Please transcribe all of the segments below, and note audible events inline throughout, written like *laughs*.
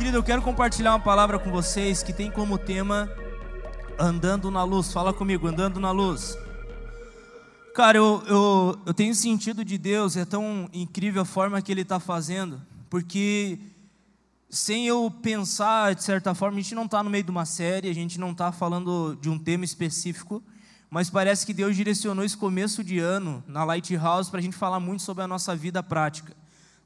Querido, eu quero compartilhar uma palavra com vocês que tem como tema andando na luz. Fala comigo, andando na luz. Cara, eu, eu, eu tenho sentido de Deus, é tão incrível a forma que Ele está fazendo, porque sem eu pensar, de certa forma, a gente não está no meio de uma série, a gente não está falando de um tema específico, mas parece que Deus direcionou esse começo de ano na Lighthouse para a gente falar muito sobre a nossa vida prática.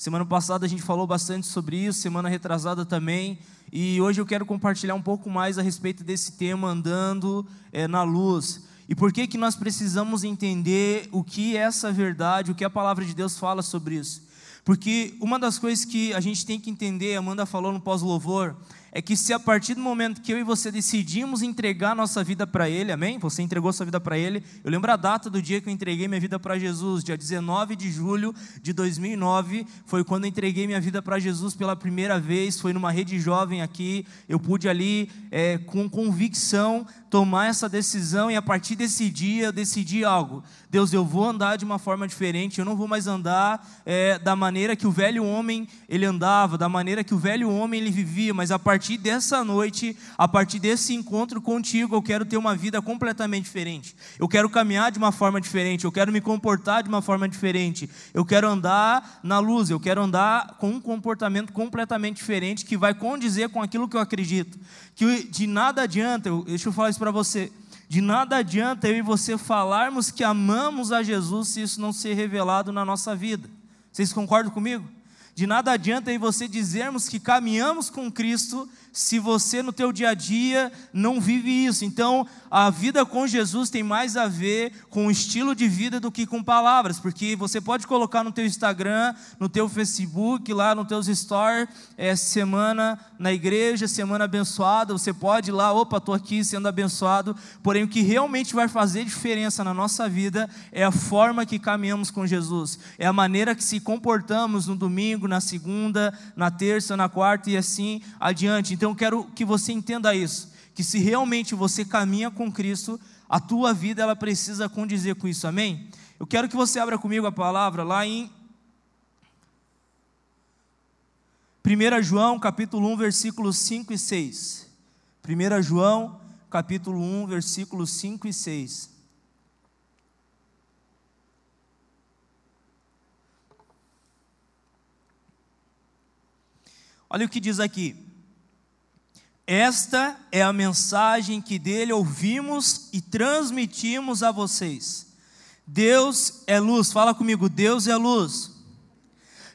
Semana passada a gente falou bastante sobre isso, semana retrasada também, e hoje eu quero compartilhar um pouco mais a respeito desse tema andando é, na luz. E por que que nós precisamos entender o que é essa verdade, o que a palavra de Deus fala sobre isso? Porque uma das coisas que a gente tem que entender, Amanda falou no pós-louvor, é que se a partir do momento que eu e você decidimos entregar nossa vida para Ele, amém? Você entregou sua vida para Ele. Eu lembro a data do dia que eu entreguei minha vida para Jesus, dia 19 de julho de 2009, foi quando eu entreguei minha vida para Jesus pela primeira vez. Foi numa rede jovem aqui, eu pude ali, é, com convicção, tomar essa decisão e a partir desse dia eu decidi algo. Deus, eu vou andar de uma forma diferente, eu não vou mais andar é, da maneira que o velho homem ele andava, da maneira que o velho homem ele vivia, mas a partir dessa noite, a partir desse encontro contigo, eu quero ter uma vida completamente diferente. Eu quero caminhar de uma forma diferente, eu quero me comportar de uma forma diferente, eu quero andar na luz, eu quero andar com um comportamento completamente diferente que vai condizer com aquilo que eu acredito. Que de nada adianta, deixa eu falar isso para você. De nada adianta eu e você falarmos que amamos a Jesus se isso não ser revelado na nossa vida. Vocês concordam comigo? De nada adianta e você dizermos que caminhamos com Cristo se você no teu dia a dia não vive isso. Então, a vida com Jesus tem mais a ver com o estilo de vida do que com palavras, porque você pode colocar no teu Instagram, no teu Facebook, lá no teus stories, é, semana na igreja, semana abençoada, você pode ir lá, opa, estou aqui sendo abençoado, porém o que realmente vai fazer diferença na nossa vida é a forma que caminhamos com Jesus, é a maneira que se comportamos no domingo, na segunda, na terça, na quarta e assim adiante. Então, então eu quero que você entenda isso, que se realmente você caminha com Cristo, a tua vida ela precisa condizer com isso. Amém? Eu quero que você abra comigo a palavra lá em 1 João, capítulo 1, versículos 5 e 6. 1 João, capítulo 1, versículos 5 e 6. Olha o que diz aqui. Esta é a mensagem que dele ouvimos e transmitimos a vocês. Deus é luz, fala comigo, Deus é luz.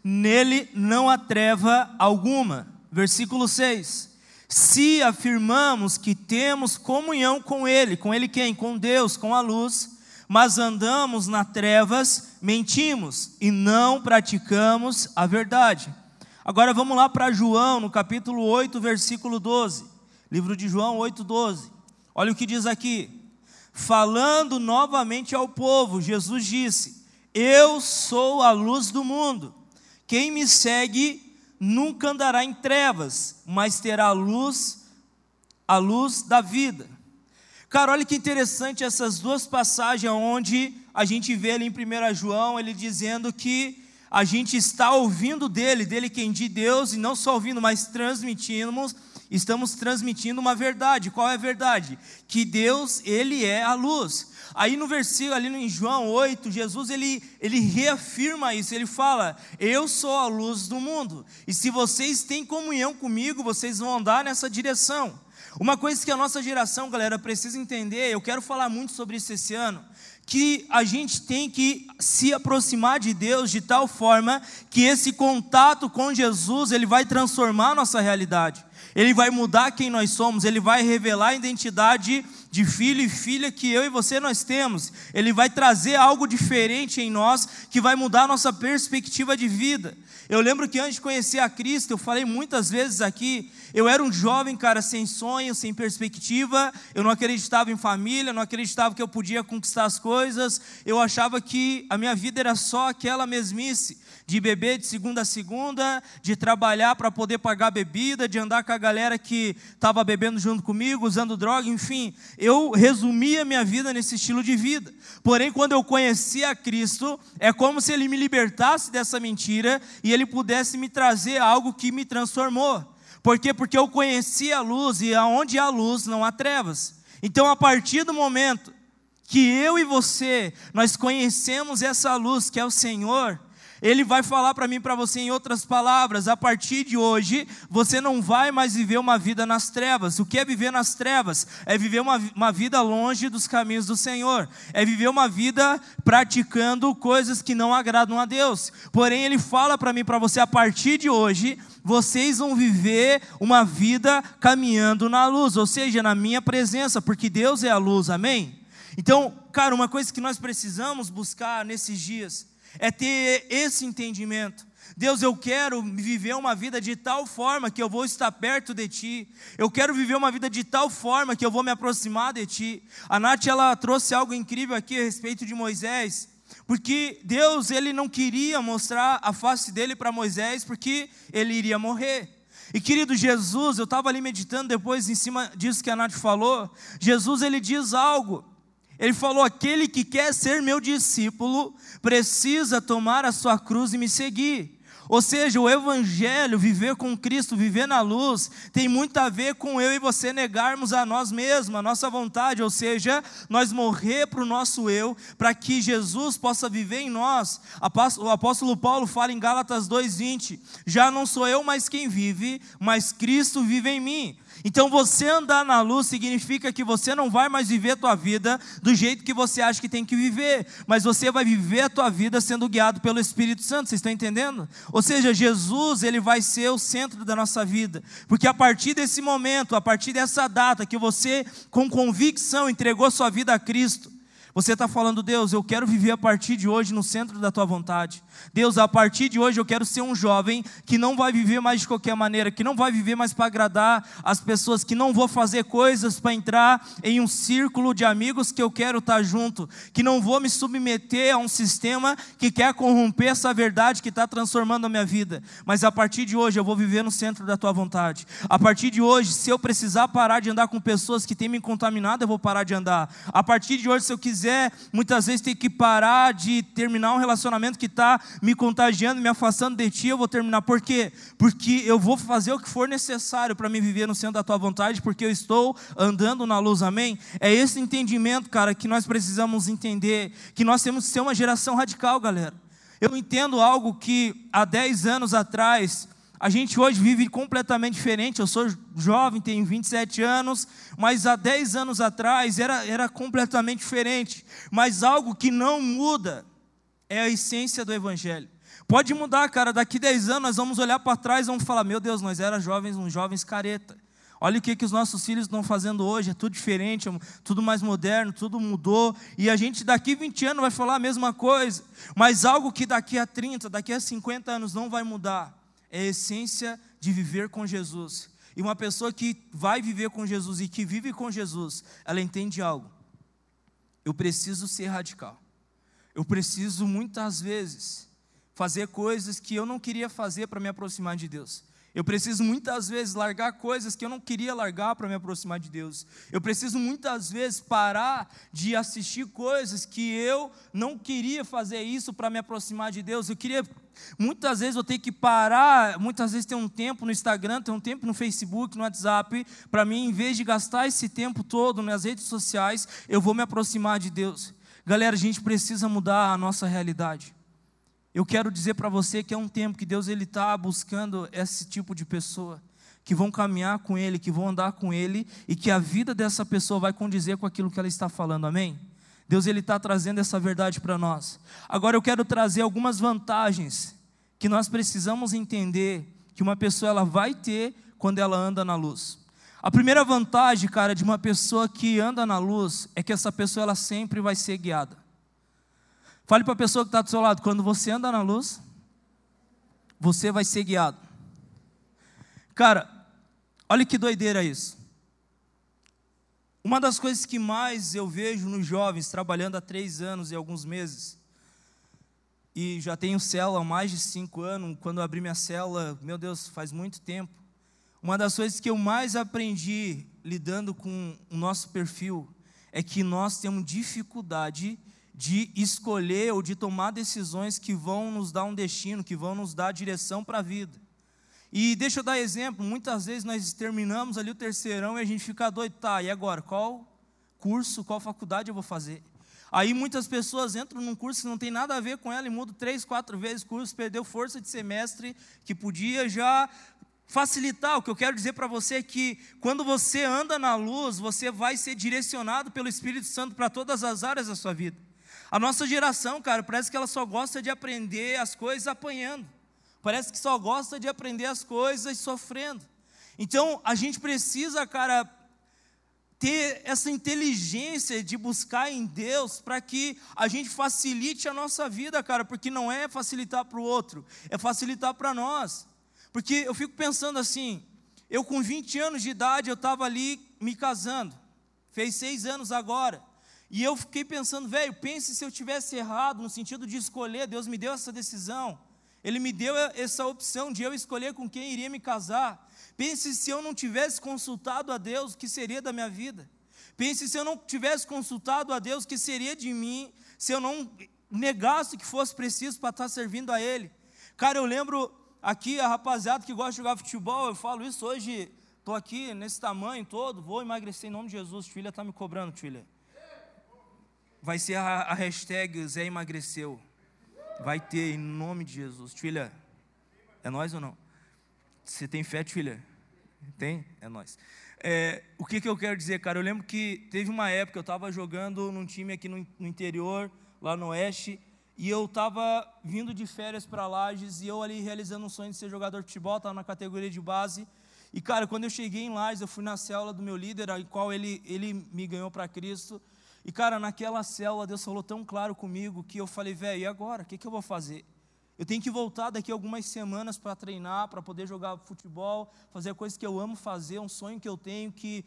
Nele não há treva alguma. Versículo 6. Se afirmamos que temos comunhão com Ele, com Ele quem? Com Deus, com a luz, mas andamos nas trevas, mentimos e não praticamos a verdade. Agora vamos lá para João, no capítulo 8, versículo 12. Livro de João 8, 12. Olha o que diz aqui. Falando novamente ao povo, Jesus disse: Eu sou a luz do mundo. Quem me segue nunca andará em trevas, mas terá a luz, a luz da vida. Cara, olha que interessante essas duas passagens onde a gente vê ali em 1 João, ele dizendo que a gente está ouvindo dele, dele quem de Deus, e não só ouvindo, mas transmitimos, estamos transmitindo uma verdade. Qual é a verdade? Que Deus, ele é a luz. Aí no versículo ali em João 8, Jesus ele, ele reafirma isso, ele fala: "Eu sou a luz do mundo". E se vocês têm comunhão comigo, vocês vão andar nessa direção. Uma coisa que a nossa geração, galera, precisa entender, eu quero falar muito sobre isso esse ano, que a gente tem que se aproximar de Deus de tal forma que esse contato com Jesus, ele vai transformar a nossa realidade. Ele vai mudar quem nós somos, ele vai revelar a identidade de filho e filha que eu e você nós temos. Ele vai trazer algo diferente em nós que vai mudar a nossa perspectiva de vida. Eu lembro que antes de conhecer a Cristo, eu falei muitas vezes aqui, eu era um jovem, cara, sem sonho, sem perspectiva, eu não acreditava em família, não acreditava que eu podia conquistar as coisas, eu achava que a minha vida era só aquela mesmice, de beber de segunda a segunda, de trabalhar para poder pagar bebida, de andar com a galera que estava bebendo junto comigo, usando droga, enfim, eu resumia minha vida nesse estilo de vida. Porém, quando eu conheci a Cristo, é como se Ele me libertasse dessa mentira e Ele pudesse me trazer algo que me transformou. Por quê? Porque eu conheci a luz e aonde há luz não há trevas. Então, a partir do momento que eu e você nós conhecemos essa luz que é o Senhor, ele vai falar para mim, para você, em outras palavras: a partir de hoje, você não vai mais viver uma vida nas trevas. O que é viver nas trevas? É viver uma, uma vida longe dos caminhos do Senhor, é viver uma vida praticando coisas que não agradam a Deus. Porém, Ele fala para mim, para você: a partir de hoje, vocês vão viver uma vida caminhando na luz, ou seja, na minha presença, porque Deus é a luz, amém? Então, cara, uma coisa que nós precisamos buscar nesses dias é ter esse entendimento. Deus, eu quero viver uma vida de tal forma que eu vou estar perto de Ti. Eu quero viver uma vida de tal forma que eu vou me aproximar de Ti. A Nath, ela trouxe algo incrível aqui a respeito de Moisés. Porque Deus, ele não queria mostrar a face dele para Moisés, porque ele iria morrer. E querido Jesus, eu estava ali meditando depois em cima disso que a Nath falou. Jesus, ele diz algo ele falou: aquele que quer ser meu discípulo precisa tomar a sua cruz e me seguir. Ou seja, o Evangelho, viver com Cristo, viver na luz, tem muito a ver com eu e você negarmos a nós mesmos, a nossa vontade, ou seja, nós morrer para o nosso eu, para que Jesus possa viver em nós. O apóstolo Paulo fala em Gálatas 2,20: Já não sou eu mais quem vive, mas Cristo vive em mim. Então você andar na luz significa que você não vai mais viver a tua vida do jeito que você acha que tem que viver, mas você vai viver a tua vida sendo guiado pelo Espírito Santo. Vocês estão entendendo? Ou seja, Jesus, ele vai ser o centro da nossa vida. Porque a partir desse momento, a partir dessa data que você com convicção entregou sua vida a Cristo, você está falando, Deus, eu quero viver a partir de hoje no centro da tua vontade. Deus, a partir de hoje eu quero ser um jovem que não vai viver mais de qualquer maneira, que não vai viver mais para agradar as pessoas, que não vou fazer coisas para entrar em um círculo de amigos que eu quero estar tá junto, que não vou me submeter a um sistema que quer corromper essa verdade que está transformando a minha vida. Mas a partir de hoje eu vou viver no centro da tua vontade. A partir de hoje, se eu precisar parar de andar com pessoas que têm me contaminado, eu vou parar de andar. A partir de hoje, se eu quiser quiser, muitas vezes, ter que parar de terminar um relacionamento que está me contagiando, me afastando de ti, eu vou terminar. Por quê? Porque eu vou fazer o que for necessário para me viver no centro da tua vontade, porque eu estou andando na luz, amém? É esse entendimento, cara, que nós precisamos entender, que nós temos que ser uma geração radical, galera. Eu entendo algo que há 10 anos atrás a gente hoje vive completamente diferente. Eu sou jovem, tenho 27 anos, mas há 10 anos atrás era, era completamente diferente. Mas algo que não muda é a essência do Evangelho. Pode mudar, cara. Daqui 10 anos nós vamos olhar para trás e vamos falar: Meu Deus, nós éramos jovens, uns jovens careta. Olha o que, que os nossos filhos estão fazendo hoje, é tudo diferente, é tudo mais moderno, tudo mudou. E a gente daqui 20 anos vai falar a mesma coisa. Mas algo que daqui a 30, daqui a 50 anos não vai mudar é a essência de viver com Jesus. E uma pessoa que vai viver com Jesus e que vive com Jesus, ela entende algo. Eu preciso ser radical. Eu preciso muitas vezes fazer coisas que eu não queria fazer para me aproximar de Deus. Eu preciso muitas vezes largar coisas que eu não queria largar para me aproximar de Deus. Eu preciso muitas vezes parar de assistir coisas que eu não queria fazer isso para me aproximar de Deus. Eu queria muitas vezes eu tenho que parar, muitas vezes ter um tempo no Instagram, ter um tempo no Facebook, no WhatsApp, para mim em vez de gastar esse tempo todo nas redes sociais, eu vou me aproximar de Deus. Galera, a gente precisa mudar a nossa realidade. Eu quero dizer para você que é um tempo que Deus ele está buscando esse tipo de pessoa que vão caminhar com Ele, que vão andar com Ele e que a vida dessa pessoa vai condizer com aquilo que ela está falando. Amém? Deus ele está trazendo essa verdade para nós. Agora eu quero trazer algumas vantagens que nós precisamos entender que uma pessoa ela vai ter quando ela anda na luz. A primeira vantagem, cara, de uma pessoa que anda na luz é que essa pessoa ela sempre vai ser guiada. Fale para a pessoa que está do seu lado: quando você anda na luz, você vai ser guiado. Cara, olha que doideira isso. Uma das coisas que mais eu vejo nos jovens, trabalhando há três anos e alguns meses, e já tenho célula há mais de cinco anos, quando abri minha célula, meu Deus, faz muito tempo. Uma das coisas que eu mais aprendi lidando com o nosso perfil é que nós temos dificuldade de escolher ou de tomar decisões que vão nos dar um destino, que vão nos dar direção para a vida. E deixa eu dar exemplo, muitas vezes nós terminamos ali o terceirão e a gente fica doido, tá, e agora, qual curso, qual faculdade eu vou fazer? Aí muitas pessoas entram num curso que não tem nada a ver com ela e mudam três, quatro vezes o curso, perdeu força de semestre, que podia já facilitar. O que eu quero dizer para você é que quando você anda na luz, você vai ser direcionado pelo Espírito Santo para todas as áreas da sua vida. A nossa geração, cara, parece que ela só gosta de aprender as coisas apanhando. Parece que só gosta de aprender as coisas sofrendo. Então, a gente precisa, cara, ter essa inteligência de buscar em Deus para que a gente facilite a nossa vida, cara, porque não é facilitar para o outro, é facilitar para nós. Porque eu fico pensando assim, eu com 20 anos de idade, eu estava ali me casando, fez seis anos agora, e eu fiquei pensando, velho, pense se eu tivesse errado no sentido de escolher, Deus me deu essa decisão, Ele me deu essa opção de eu escolher com quem iria me casar. Pense se eu não tivesse consultado a Deus, o que seria da minha vida? Pense se eu não tivesse consultado a Deus, o que seria de mim, se eu não negasse que fosse preciso para estar servindo a Ele. Cara, eu lembro aqui, a rapaziada que gosta de jogar futebol, eu falo isso hoje, estou aqui nesse tamanho todo, vou emagrecer em nome de Jesus. Filha está me cobrando, filha. Vai ser a, a hashtag Zé emagreceu. Vai ter em nome de Jesus. Filha, é nós ou não? Você tem fé, filha? Tem? É nós. É, o que, que eu quero dizer, cara? Eu lembro que teve uma época, eu estava jogando num time aqui no, no interior, lá no oeste, e eu estava vindo de férias para Lages, e eu ali realizando um sonho de ser jogador de futebol, estava na categoria de base, e cara, quando eu cheguei em Lages, eu fui na célula do meu líder, a qual ele, ele me ganhou para Cristo, e cara, naquela célula Deus falou tão claro comigo, que eu falei, velho, e agora? O que, que eu vou fazer? Eu tenho que voltar daqui algumas semanas para treinar, para poder jogar futebol, fazer coisas que eu amo fazer, um sonho que eu tenho que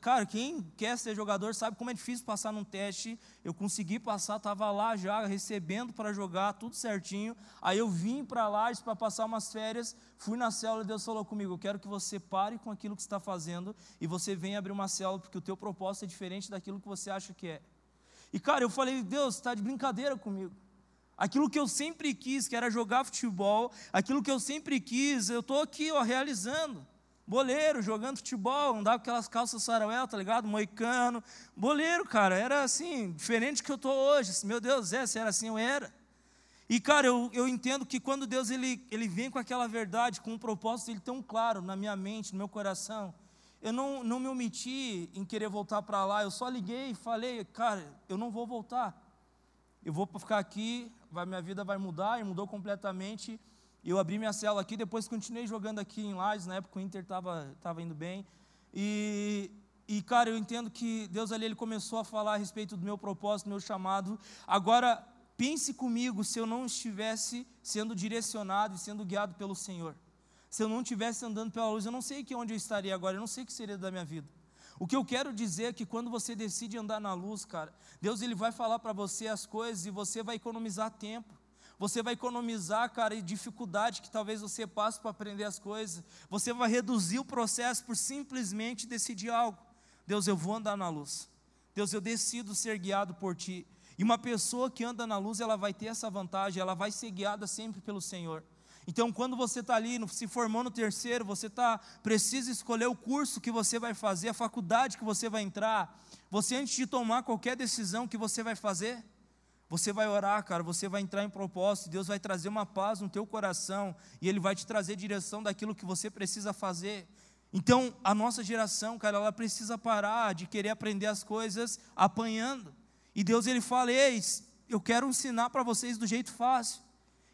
Cara, quem quer ser jogador sabe como é difícil passar num teste. Eu consegui passar, estava lá já recebendo para jogar, tudo certinho. Aí eu vim para lá para passar umas férias, fui na célula e Deus falou comigo: Eu quero que você pare com aquilo que está fazendo e você venha abrir uma célula, porque o teu propósito é diferente daquilo que você acha que é. E cara, eu falei: Deus, está de brincadeira comigo. Aquilo que eu sempre quis, que era jogar futebol, aquilo que eu sempre quis, eu estou aqui ó, realizando. Boleiro, jogando futebol, andava com aquelas calças saravel, tá ligado? Moicano. Boleiro, cara, era assim, diferente do que eu estou hoje. Meu Deus, é, se era assim, eu era. E, cara, eu, eu entendo que quando Deus ele, ele vem com aquela verdade, com um propósito ele tão claro na minha mente, no meu coração, eu não, não me omiti em querer voltar para lá, eu só liguei e falei, cara, eu não vou voltar. Eu vou ficar aqui, vai, minha vida vai mudar, e mudou completamente. Eu abri minha célula aqui, depois continuei jogando aqui em Lages, na época o Inter estava tava indo bem. E, e, cara, eu entendo que Deus ali ele começou a falar a respeito do meu propósito, do meu chamado. Agora, pense comigo se eu não estivesse sendo direcionado e sendo guiado pelo Senhor. Se eu não estivesse andando pela luz, eu não sei que onde eu estaria agora, eu não sei o que seria da minha vida. O que eu quero dizer é que quando você decide andar na luz, cara, Deus ele vai falar para você as coisas e você vai economizar tempo. Você vai economizar, cara, dificuldade que talvez você passe para aprender as coisas. Você vai reduzir o processo por simplesmente decidir algo. Deus, eu vou andar na luz. Deus, eu decido ser guiado por ti. E uma pessoa que anda na luz, ela vai ter essa vantagem, ela vai ser guiada sempre pelo Senhor. Então, quando você está ali, se formando no terceiro, você tá, precisa escolher o curso que você vai fazer, a faculdade que você vai entrar. Você, antes de tomar qualquer decisão que você vai fazer, você vai orar, cara, você vai entrar em propósito, Deus vai trazer uma paz no teu coração e Ele vai te trazer direção daquilo que você precisa fazer. Então, a nossa geração, cara, ela precisa parar de querer aprender as coisas apanhando. E Deus, Ele fala: Eis, eu quero ensinar para vocês do jeito fácil.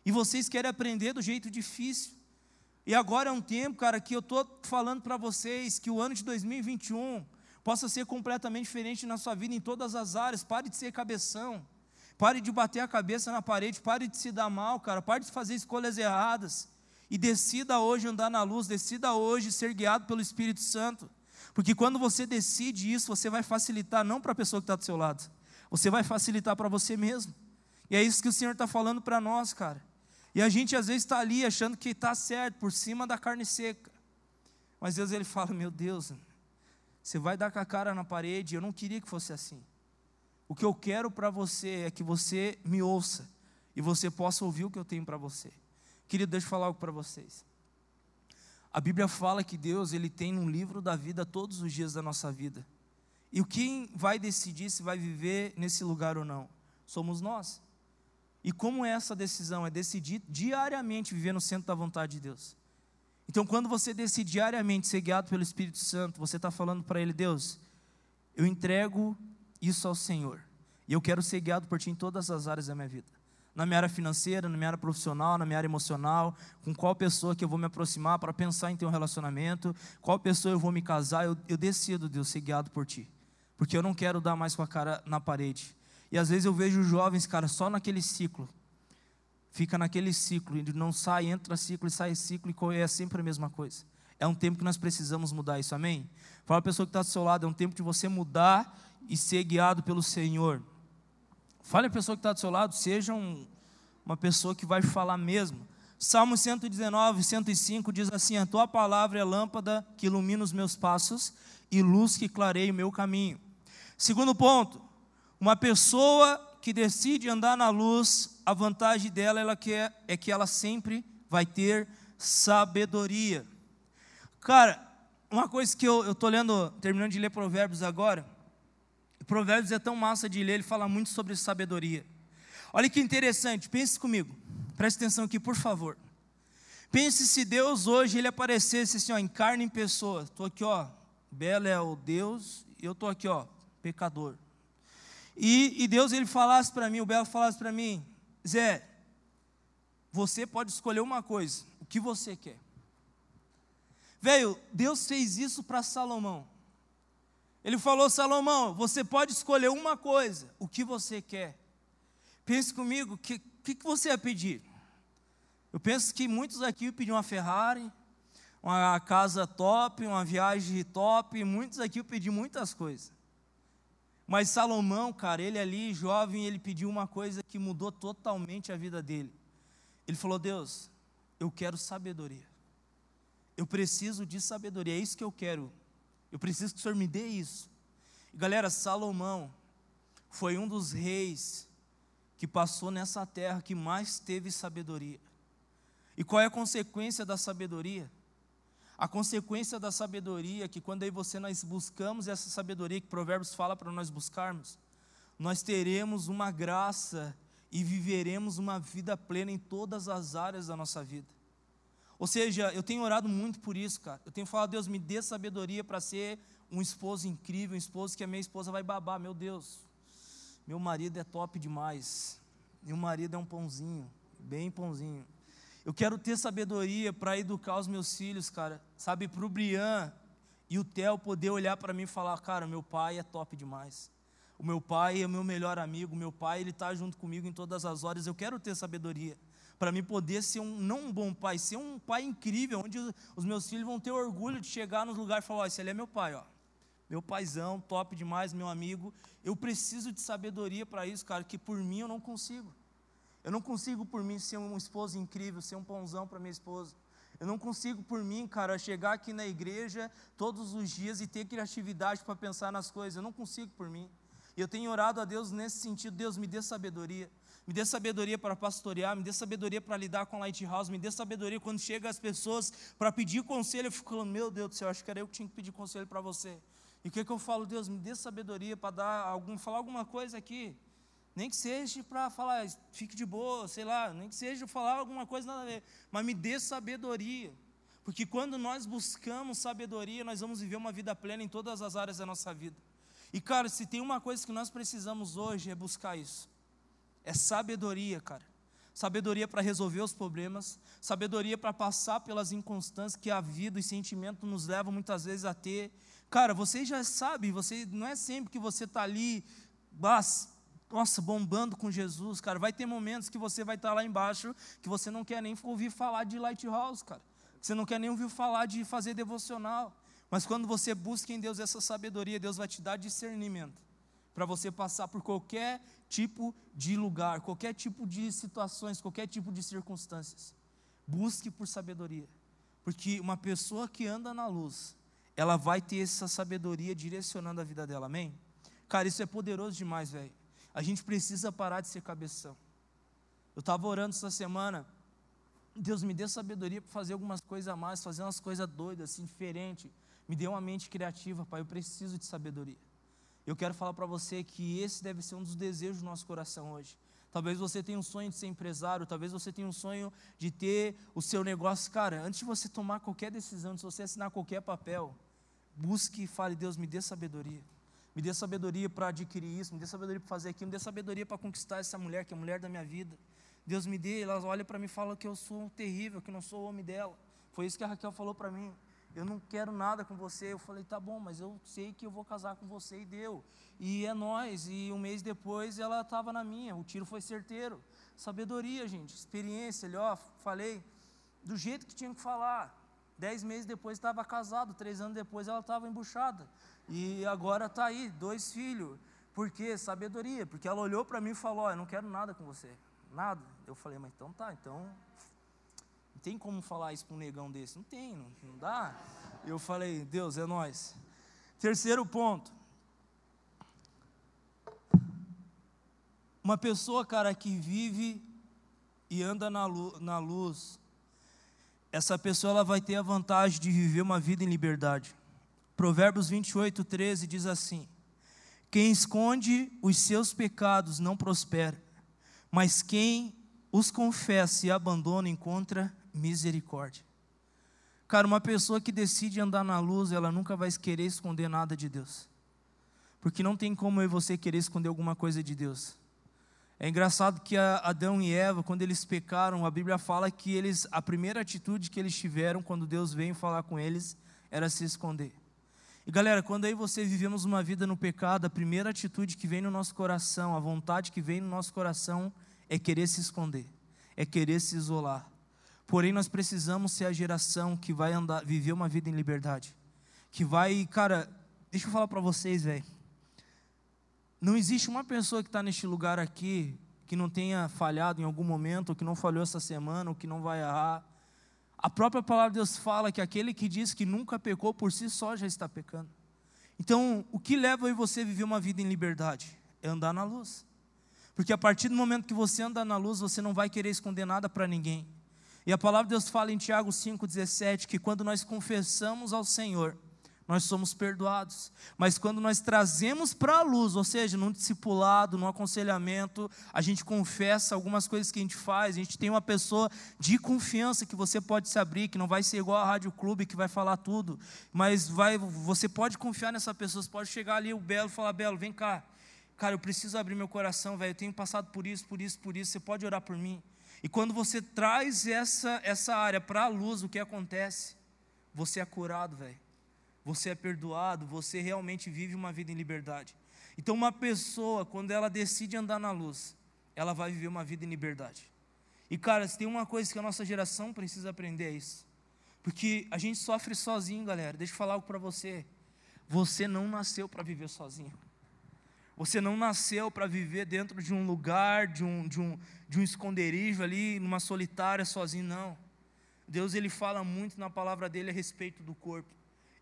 E vocês querem aprender do jeito difícil. E agora é um tempo, cara, que eu estou falando para vocês que o ano de 2021 possa ser completamente diferente na sua vida em todas as áreas. Pare de ser cabeção. Pare de bater a cabeça na parede. Pare de se dar mal, cara. Pare de fazer escolhas erradas. E decida hoje andar na luz. Decida hoje ser guiado pelo Espírito Santo. Porque quando você decide isso, você vai facilitar não para a pessoa que está do seu lado. Você vai facilitar para você mesmo. E é isso que o Senhor está falando para nós, cara. E a gente às vezes está ali achando que está certo, por cima da carne seca. Mas Deus ele fala: Meu Deus, você vai dar com a cara na parede. Eu não queria que fosse assim. O que eu quero para você é que você me ouça e você possa ouvir o que eu tenho para você. Querido, deixa eu falar algo para vocês. A Bíblia fala que Deus ele tem um livro da vida todos os dias da nossa vida. E quem vai decidir se vai viver nesse lugar ou não? Somos nós. E como é essa decisão? É decidir diariamente viver no centro da vontade de Deus. Então, quando você decide diariamente ser guiado pelo Espírito Santo, você está falando para Ele: Deus, eu entrego isso ao Senhor. E eu quero ser guiado por Ti em todas as áreas da minha vida. Na minha área financeira, na minha área profissional, na minha área emocional, com qual pessoa que eu vou me aproximar para pensar em ter um relacionamento, qual pessoa eu vou me casar, eu, eu decido, Deus, ser guiado por Ti. Porque eu não quero dar mais com a cara na parede. E às vezes eu vejo jovens, cara, só naquele ciclo. Fica naquele ciclo, e não sai, entra ciclo e sai ciclo, e é sempre a mesma coisa. É um tempo que nós precisamos mudar isso, amém? Fala a pessoa que está do seu lado, é um tempo de você mudar e ser guiado pelo Senhor. Fale a pessoa que está do seu lado, seja um, uma pessoa que vai falar mesmo. Salmo 119, 105 diz assim: A tua palavra é lâmpada que ilumina os meus passos e luz que clareia o meu caminho. Segundo ponto, uma pessoa que decide andar na luz, a vantagem dela ela quer, é que ela sempre vai ter sabedoria. Cara, uma coisa que eu estou lendo, terminando de ler Provérbios agora, Provérbios é tão massa de ler, ele fala muito sobre sabedoria. Olha que interessante, pense comigo, preste atenção aqui, por favor. Pense se Deus hoje ele aparecesse assim, ó, em carne em pessoa. Estou aqui, ó, Bela é o Deus, e eu estou aqui, ó, pecador. E, e Deus ele falasse para mim, o Belo falasse para mim, Zé, você pode escolher uma coisa, o que você quer. Velho, Deus fez isso para Salomão. Ele falou, Salomão, você pode escolher uma coisa, o que você quer. Pense comigo, o que, que, você ia pedir? Eu penso que muitos aqui pediam uma Ferrari, uma casa top, uma viagem top, muitos aqui pediam muitas coisas. Mas Salomão, cara, ele ali, jovem, ele pediu uma coisa que mudou totalmente a vida dele. Ele falou: Deus, eu quero sabedoria. Eu preciso de sabedoria, é isso que eu quero. Eu preciso que o Senhor me dê isso. E, galera, Salomão foi um dos reis que passou nessa terra que mais teve sabedoria. E qual é a consequência da sabedoria? A consequência da sabedoria, que quando aí você nós buscamos essa sabedoria que Provérbios fala para nós buscarmos, nós teremos uma graça e viveremos uma vida plena em todas as áreas da nossa vida. Ou seja, eu tenho orado muito por isso, cara. Eu tenho falado, Deus, me dê sabedoria para ser um esposo incrível, um esposo que a minha esposa vai babar. Meu Deus, meu marido é top demais. Meu marido é um pãozinho, bem pãozinho. Eu quero ter sabedoria para educar os meus filhos, cara. Sabe, para o Brian e o Theo poder olhar para mim e falar: Cara, meu pai é top demais. O meu pai é o meu melhor amigo. Meu pai, ele está junto comigo em todas as horas. Eu quero ter sabedoria para mim poder ser um, não um bom pai, ser um pai incrível, onde os meus filhos vão ter orgulho de chegar nos lugares e falar: Ó, esse ali é meu pai, ó. Meu paizão, top demais, meu amigo. Eu preciso de sabedoria para isso, cara, que por mim eu não consigo. Eu não consigo por mim ser um esposo incrível, ser um pãozão para minha esposa. Eu não consigo por mim, cara, chegar aqui na igreja todos os dias e ter criatividade para pensar nas coisas. Eu não consigo por mim. Eu tenho orado a Deus nesse sentido: Deus, me dê sabedoria. Me dê sabedoria para pastorear, me dê sabedoria para lidar com Lighthouse, me dê sabedoria quando chega as pessoas para pedir conselho. Eu fico falando, meu Deus do céu, acho que era eu que tinha que pedir conselho para você. E o que, que eu falo? Deus, me dê sabedoria para dar algum, falar alguma coisa aqui. Nem que seja para falar, fique de boa, sei lá, nem que seja falar alguma coisa nada a ver, mas me dê sabedoria. Porque quando nós buscamos sabedoria, nós vamos viver uma vida plena em todas as áreas da nossa vida. E cara, se tem uma coisa que nós precisamos hoje é buscar isso. É sabedoria, cara. Sabedoria para resolver os problemas, sabedoria para passar pelas inconstâncias que a vida e sentimento nos levam muitas vezes a ter. Cara, você já sabe, você não é sempre que você está ali, mas nossa, bombando com Jesus, cara. Vai ter momentos que você vai estar lá embaixo que você não quer nem ouvir falar de Lighthouse, cara. Você não quer nem ouvir falar de fazer devocional. Mas quando você busca em Deus essa sabedoria, Deus vai te dar discernimento para você passar por qualquer tipo de lugar, qualquer tipo de situações, qualquer tipo de circunstâncias. Busque por sabedoria, porque uma pessoa que anda na luz, ela vai ter essa sabedoria direcionando a vida dela, amém? Cara, isso é poderoso demais, velho. A gente precisa parar de ser cabeção. Eu estava orando essa semana Deus me dê sabedoria para fazer algumas coisas a mais, fazer umas coisas doidas, assim, diferente. Me dê uma mente criativa, Pai, eu preciso de sabedoria. Eu quero falar para você que esse deve ser um dos desejos do nosso coração hoje. Talvez você tenha um sonho de ser empresário, talvez você tenha um sonho de ter o seu negócio. Cara, antes de você tomar qualquer decisão, antes de você assinar qualquer papel, busque e fale: Deus, me dê sabedoria. Me dê sabedoria para adquirir isso, me dê sabedoria para fazer aquilo, me dê sabedoria para conquistar essa mulher, que é a mulher da minha vida. Deus me dê, ela olha para mim e fala que eu sou terrível, que não sou o homem dela. Foi isso que a Raquel falou para mim. Eu não quero nada com você. Eu falei, tá bom, mas eu sei que eu vou casar com você e deu. E é nós. E um mês depois ela estava na minha. O tiro foi certeiro. Sabedoria, gente, experiência. Ele, ó, falei do jeito que tinha que falar. Dez meses depois estava casado, três anos depois ela estava embuchada. E agora está aí, dois filhos. Por quê? Sabedoria. Porque ela olhou para mim e falou: eu não quero nada com você. Nada. Eu falei, mas então tá, então. Não tem como falar isso para um negão desse? Não tem, não, não dá. Eu falei, Deus, é nós. Terceiro ponto. Uma pessoa, cara, que vive e anda na luz, na luz, essa pessoa ela vai ter a vantagem de viver uma vida em liberdade. Provérbios 28, 13 diz assim: Quem esconde os seus pecados não prospera, mas quem os confessa e abandona encontra misericórdia. Cara, uma pessoa que decide andar na luz, ela nunca vai querer esconder nada de Deus. Porque não tem como eu e você querer esconder alguma coisa de Deus. É engraçado que Adão e Eva, quando eles pecaram, a Bíblia fala que eles, a primeira atitude que eles tiveram quando Deus veio falar com eles era se esconder. E galera, quando aí você vivemos uma vida no pecado, a primeira atitude que vem no nosso coração, a vontade que vem no nosso coração é querer se esconder, é querer se isolar. Porém, nós precisamos ser a geração que vai andar, viver uma vida em liberdade. Que vai, cara, deixa eu falar para vocês, velho. Não existe uma pessoa que está neste lugar aqui que não tenha falhado em algum momento, ou que não falhou essa semana, ou que não vai errar. A própria palavra de Deus fala que aquele que diz que nunca pecou por si só já está pecando. Então, o que leva e você a viver uma vida em liberdade? É andar na luz. Porque a partir do momento que você anda na luz, você não vai querer esconder nada para ninguém. E a palavra de Deus fala em Tiago 5,17 que quando nós confessamos ao Senhor, nós somos perdoados. Mas quando nós trazemos para a luz, ou seja, num discipulado, num aconselhamento, a gente confessa algumas coisas que a gente faz, a gente tem uma pessoa de confiança que você pode se abrir, que não vai ser igual a Rádio Clube que vai falar tudo, mas vai, você pode confiar nessa pessoa, você pode chegar ali o Belo e falar, Belo, vem cá, cara, eu preciso abrir meu coração, velho, eu tenho passado por isso, por isso, por isso, você pode orar por mim. E quando você traz essa, essa área para a luz, o que acontece? Você é curado, velho você é perdoado, você realmente vive uma vida em liberdade. Então, uma pessoa, quando ela decide andar na luz, ela vai viver uma vida em liberdade. E, cara, se tem uma coisa que a nossa geração precisa aprender é isso. Porque a gente sofre sozinho, galera. Deixa eu falar algo para você. Você não nasceu para viver sozinho. Você não nasceu para viver dentro de um lugar, de um, de, um, de um esconderijo ali, numa solitária, sozinho, não. Deus ele fala muito na palavra dele a respeito do corpo.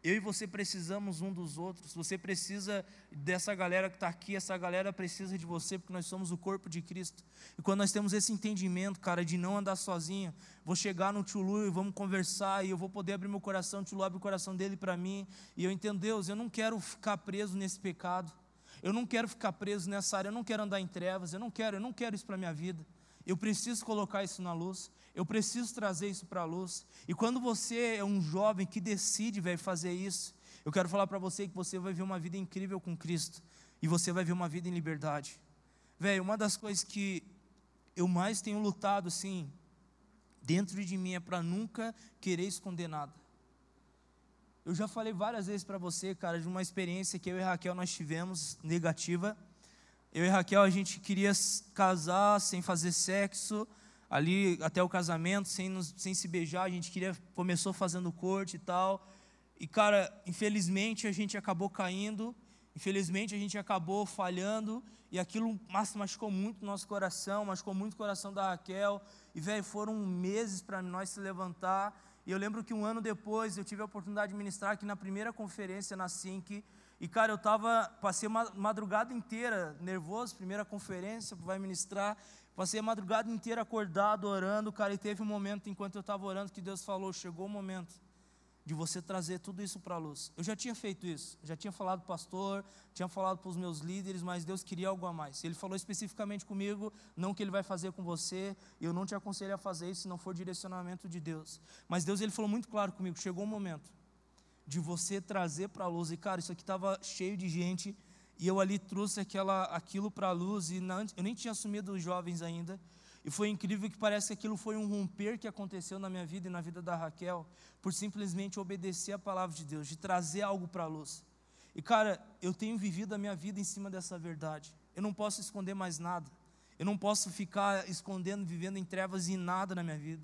Eu e você precisamos um dos outros. Você precisa dessa galera que está aqui, essa galera precisa de você, porque nós somos o corpo de Cristo. E quando nós temos esse entendimento, cara, de não andar sozinho, vou chegar no Tchulu e vamos conversar, e eu vou poder abrir meu coração, o Tchulu abre o coração dele para mim, e eu entendo, Deus, eu não quero ficar preso nesse pecado, eu não quero ficar preso nessa área, eu não quero andar em trevas, eu não quero, eu não quero isso para a minha vida. Eu preciso colocar isso na luz. Eu preciso trazer isso para a luz. E quando você é um jovem que decide, velho, fazer isso, eu quero falar para você que você vai ver uma vida incrível com Cristo. E você vai ver uma vida em liberdade. Velho, uma das coisas que eu mais tenho lutado, assim, dentro de mim é para nunca querer esconder nada. Eu já falei várias vezes para você, cara, de uma experiência que eu e Raquel nós tivemos negativa eu e Raquel, a gente queria casar sem fazer sexo, ali até o casamento, sem, nos, sem se beijar, a gente queria, começou fazendo corte e tal. E, cara, infelizmente a gente acabou caindo, infelizmente a gente acabou falhando, e aquilo machucou muito o nosso coração, machucou muito o coração da Raquel. E, velho, foram meses para nós se levantar. E eu lembro que um ano depois eu tive a oportunidade de ministrar aqui na primeira conferência na SINC, e, cara, eu tava, passei uma madrugada inteira nervoso, primeira conferência, vai ministrar. Passei a madrugada inteira acordado, orando, cara, e teve um momento enquanto eu estava orando que Deus falou: chegou o momento de você trazer tudo isso para a luz. Eu já tinha feito isso, já tinha falado para o pastor, tinha falado para os meus líderes, mas Deus queria algo a mais. Ele falou especificamente comigo, não que Ele vai fazer com você, eu não te aconselho a fazer isso se não for direcionamento de Deus. Mas Deus ele falou muito claro comigo, chegou o momento de você trazer para a luz. E cara, isso aqui estava cheio de gente, e eu ali trouxe aquela, aquilo para a luz, e não, eu nem tinha assumido os jovens ainda. E foi incrível que parece que aquilo foi um romper que aconteceu na minha vida e na vida da Raquel, por simplesmente obedecer a palavra de Deus, de trazer algo para a luz. E cara, eu tenho vivido a minha vida em cima dessa verdade. Eu não posso esconder mais nada. Eu não posso ficar escondendo, vivendo em trevas e nada na minha vida.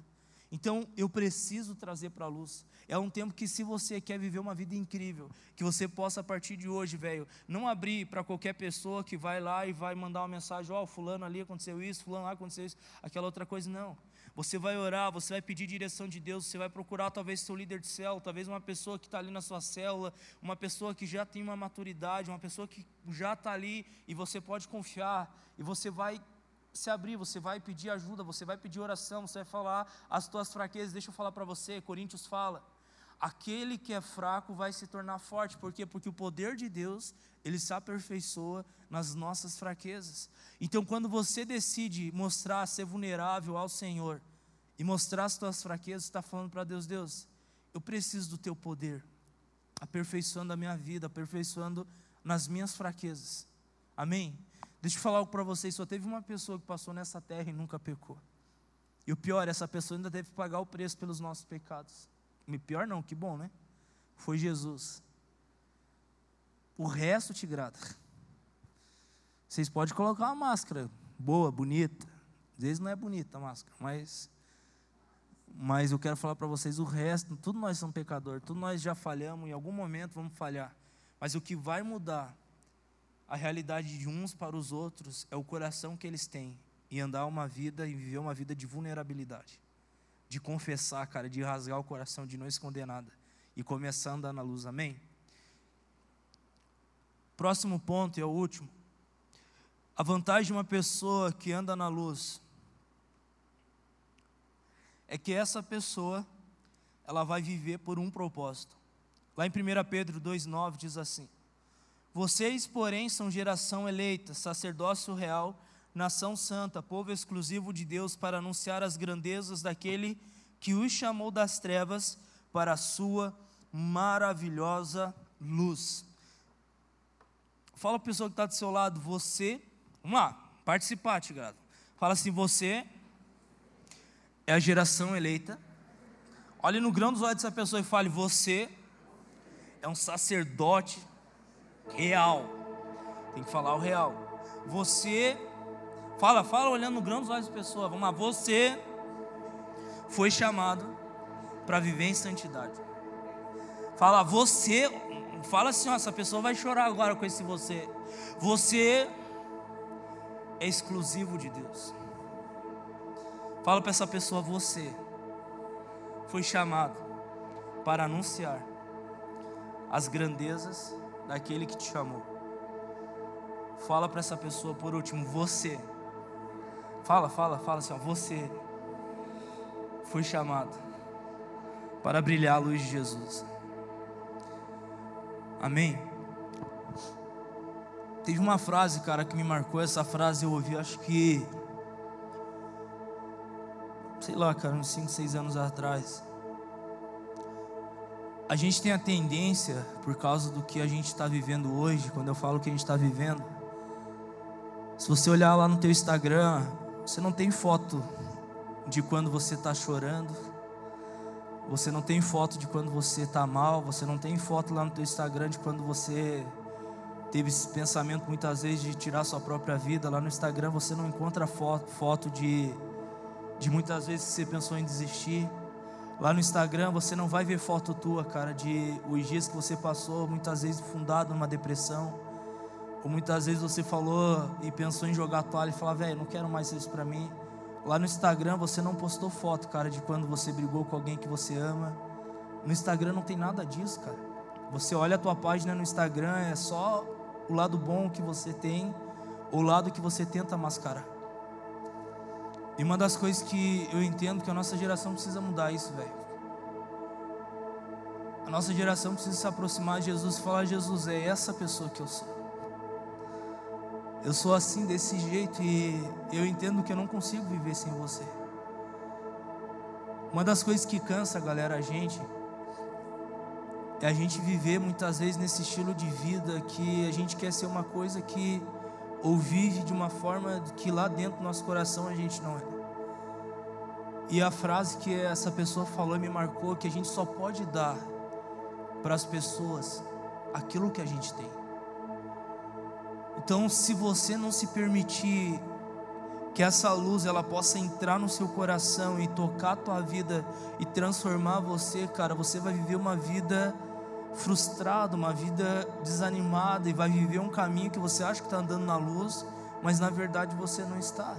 Então eu preciso trazer para a luz. É um tempo que, se você quer viver uma vida incrível, que você possa, a partir de hoje, velho, não abrir para qualquer pessoa que vai lá e vai mandar uma mensagem: Ó, oh, Fulano ali aconteceu isso, Fulano lá aconteceu isso, aquela outra coisa. Não. Você vai orar, você vai pedir direção de Deus, você vai procurar talvez seu líder de célula, talvez uma pessoa que está ali na sua célula, uma pessoa que já tem uma maturidade, uma pessoa que já está ali e você pode confiar, e você vai se abrir, você vai pedir ajuda, você vai pedir oração, você vai falar as tuas fraquezas. Deixa eu falar para você, Coríntios fala. Aquele que é fraco vai se tornar forte, por quê? Porque o poder de Deus, ele se aperfeiçoa nas nossas fraquezas. Então, quando você decide mostrar, ser vulnerável ao Senhor e mostrar as tuas fraquezas, está falando para Deus: Deus, eu preciso do teu poder, aperfeiçoando a minha vida, aperfeiçoando nas minhas fraquezas. Amém? Deixa eu falar algo para vocês: só teve uma pessoa que passou nessa terra e nunca pecou. E o pior, essa pessoa ainda deve pagar o preço pelos nossos pecados. Pior não, que bom, né? Foi Jesus. O resto te grata. Vocês podem colocar uma máscara boa, bonita. Às vezes não é bonita a máscara, mas mas eu quero falar para vocês o resto, tudo nós somos pecadores, tudo nós já falhamos, em algum momento vamos falhar. Mas o que vai mudar a realidade de uns para os outros é o coração que eles têm e andar uma vida e viver uma vida de vulnerabilidade, de confessar, cara, de rasgar o coração, de não esconder nada e começar a andar na luz. Amém? Próximo ponto e é o último. A vantagem de uma pessoa que anda na luz é que essa pessoa ela vai viver por um propósito. Lá em 1 Pedro 2,9 diz assim: vocês, porém, são geração eleita, sacerdócio real, nação santa, povo exclusivo de Deus, para anunciar as grandezas daquele que os chamou das trevas para a sua maravilhosa luz. Fala para a pessoa que está do seu lado, você, vamos lá, participar, Tigrado. Fala assim, você é a geração eleita. Olhe no grão dos olhos dessa pessoa e fale, você é um sacerdote real. Tem que falar o real. Você, fala, fala olhando no grão dos olhos da pessoa. Vamos lá, você foi chamado para viver em santidade. Fala, você, fala assim, ó, essa pessoa vai chorar agora com esse você. Você é exclusivo de Deus. Fala para essa pessoa, você foi chamado para anunciar as grandezas daquele que te chamou. Fala para essa pessoa por último, você. Fala, fala, fala assim, ó, você foi chamado para brilhar a luz de Jesus. Amém. Teve uma frase, cara, que me marcou. Essa frase eu ouvi, acho que. Sei lá, cara, uns 5, 6 anos atrás a gente tem a tendência, por causa do que a gente está vivendo hoje, quando eu falo que a gente está vivendo, se você olhar lá no teu Instagram, você não tem foto de quando você está chorando, você não tem foto de quando você está mal, você não tem foto lá no teu Instagram de quando você teve esse pensamento muitas vezes de tirar sua própria vida. Lá no Instagram você não encontra foto, foto de, de muitas vezes que você pensou em desistir. Lá no Instagram você não vai ver foto tua, cara, de os dias que você passou, muitas vezes fundado numa depressão. Ou muitas vezes você falou e pensou em jogar a toalha e falar, velho, não quero mais isso para mim. Lá no Instagram você não postou foto, cara, de quando você brigou com alguém que você ama. No Instagram não tem nada disso, cara. Você olha a tua página no Instagram, é só o lado bom que você tem, ou o lado que você tenta mascarar. E uma das coisas que eu entendo que a nossa geração precisa mudar isso, velho. A nossa geração precisa se aproximar de Jesus e falar: Jesus, é essa pessoa que eu sou. Eu sou assim, desse jeito, e eu entendo que eu não consigo viver sem você. Uma das coisas que cansa, galera, a gente, é a gente viver muitas vezes nesse estilo de vida que a gente quer ser uma coisa que ou vive de uma forma que lá dentro do nosso coração a gente não é. E a frase que essa pessoa falou me marcou que a gente só pode dar para as pessoas aquilo que a gente tem. Então, se você não se permitir que essa luz ela possa entrar no seu coração e tocar a tua vida e transformar você, cara, você vai viver uma vida frustrada, uma vida desanimada e vai viver um caminho que você acha que está andando na luz, mas na verdade você não está.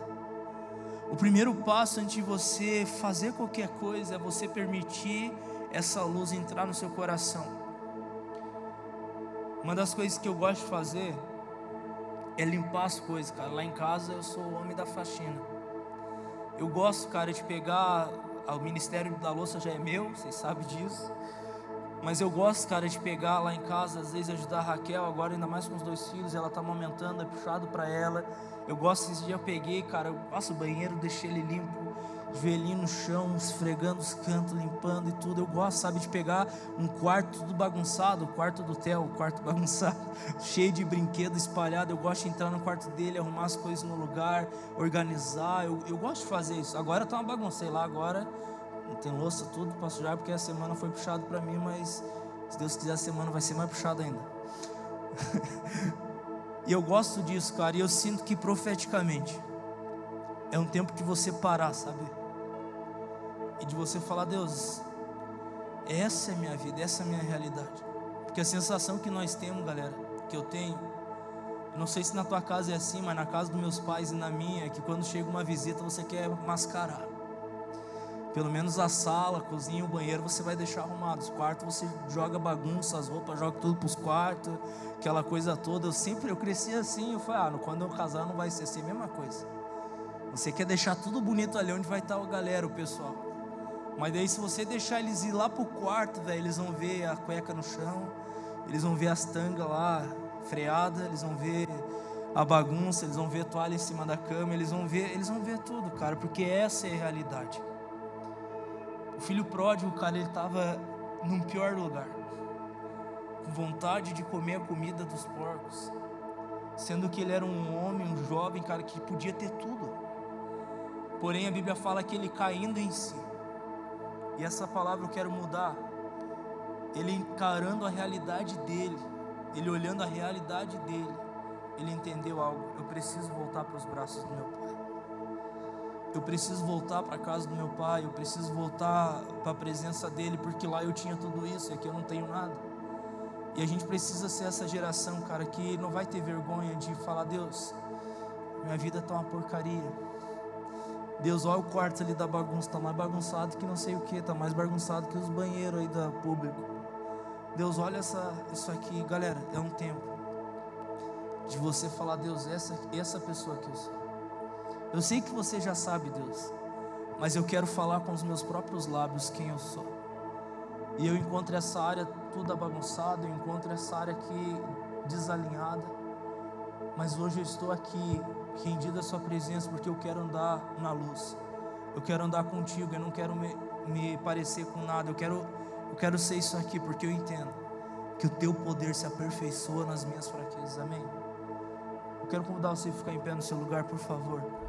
O primeiro passo antes de você fazer qualquer coisa é você permitir essa luz entrar no seu coração. Uma das coisas que eu gosto de fazer é limpar as coisas, cara. Lá em casa eu sou o homem da faxina. Eu gosto, cara, de pegar. O ministério da louça já é meu, vocês sabem disso. Mas eu gosto, cara, de pegar lá em casa, às vezes ajudar a Raquel, agora ainda mais com os dois filhos, ela tá amamentando, é puxado para ela. Eu gosto, esse dia eu peguei, cara, eu passo o banheiro, deixei ele limpo, joelhinho no chão, esfregando os cantos, limpando e tudo. Eu gosto, sabe, de pegar um quarto tudo bagunçado, o quarto do Theo, o quarto *laughs* bagunçado, cheio de brinquedo espalhado. Eu gosto de entrar no quarto dele, arrumar as coisas no lugar, organizar. Eu, eu gosto de fazer isso. Agora tá uma bagunça, sei lá, agora tem louça tudo para sujar, porque a semana foi puxado para mim, mas se Deus quiser a semana vai ser mais puxada ainda. *laughs* e eu gosto disso, cara, e eu sinto que profeticamente é um tempo que você parar, sabe? E de você falar, Deus, essa é minha vida, essa é a minha realidade. Porque a sensação que nós temos, galera, que eu tenho, não sei se na tua casa é assim, mas na casa dos meus pais e na minha, é que quando chega uma visita você quer mascarar. Pelo menos a sala, a cozinha, o banheiro você vai deixar arrumado. Os quartos você joga bagunça, as roupas, joga tudo para os quartos, aquela coisa toda. Eu sempre, eu cresci assim, eu falei, ah, quando eu casar não vai ser assim, a mesma coisa. Você quer deixar tudo bonito ali onde vai estar a galera, o pessoal. Mas daí se você deixar eles ir lá pro quarto, velho, eles vão ver a cueca no chão, eles vão ver as tangas lá freadas, eles vão ver a bagunça, eles vão ver a toalha em cima da cama, eles vão ver, eles vão ver tudo, cara, porque essa é a realidade. O filho pródigo, cara, ele estava num pior lugar, com vontade de comer a comida dos porcos, sendo que ele era um homem, um jovem, cara, que podia ter tudo. Porém, a Bíblia fala que ele caindo em si, e essa palavra eu quero mudar, ele encarando a realidade dele, ele olhando a realidade dele, ele entendeu algo: eu preciso voltar para os braços do meu pai. Eu preciso voltar para a casa do meu pai, eu preciso voltar para a presença dele, porque lá eu tinha tudo isso e aqui eu não tenho nada. E a gente precisa ser essa geração, cara, que não vai ter vergonha de falar: Deus, minha vida está uma porcaria. Deus, olha o quarto ali da bagunça, está mais bagunçado que não sei o que, está mais bagunçado que os banheiros aí da público. Deus, olha essa, isso aqui, galera, é um tempo de você falar: Deus, essa, essa pessoa que eu sou. Eu sei que você já sabe, Deus, mas eu quero falar com os meus próprios lábios quem eu sou. E eu encontro essa área toda bagunçada, eu encontro essa área aqui desalinhada, mas hoje eu estou aqui rendido à Sua presença porque eu quero andar na luz. Eu quero andar contigo, eu não quero me, me parecer com nada, eu quero, eu quero ser isso aqui porque eu entendo que o Teu poder se aperfeiçoa nas minhas fraquezas, amém? Eu quero convidar você a ficar em pé no seu lugar, por favor.